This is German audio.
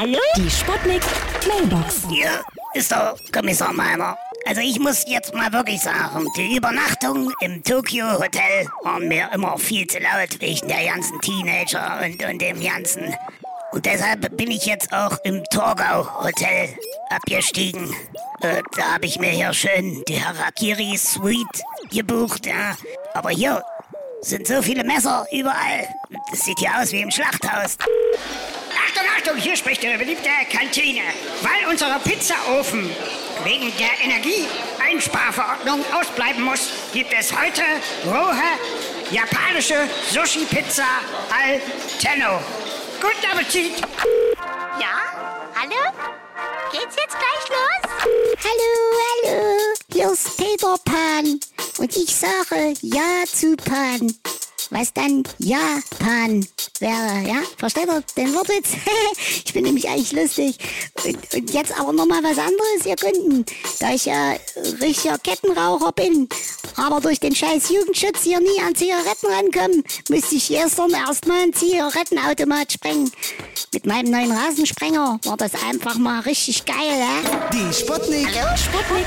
Hallo? Die Sputnik Mailbox. Hier ist der Kommissar Meiner. Also ich muss jetzt mal wirklich sagen, die Übernachtung im Tokyo Hotel waren mir immer viel zu laut wegen der ganzen Teenager und, und dem ganzen. Und deshalb bin ich jetzt auch im Torgau Hotel abgestiegen. Äh, da habe ich mir hier schön die Harakiri Suite gebucht, ja. Aber hier sind so viele Messer überall. Das sieht hier aus wie im Schlachthaus. Achtung, Achtung, hier spricht Ihre beliebte Kantine. Weil unser Pizzaofen wegen der Energieeinsparverordnung ausbleiben muss, gibt es heute rohe japanische Sushi-Pizza al Tenno. Guten Appetit! Ja? Hallo? Geht's jetzt gleich los? Hallo, hallo, hier ist Peter Pan und ich sage Ja zu Pan. Was dann Japan wäre, ja? Versteht ihr den Wortwitz? ich bin nämlich eigentlich lustig. Und, und jetzt aber nochmal was anderes, ihr Kunden. Da ich ja richtiger Kettenraucher bin, aber durch den scheiß Jugendschutz hier nie an Zigaretten rankomme, musste ich gestern erstmal einen Zigarettenautomat sprengen. Mit meinem neuen Rasensprenger war das einfach mal richtig geil, ja? Die Sputnik. Sputnik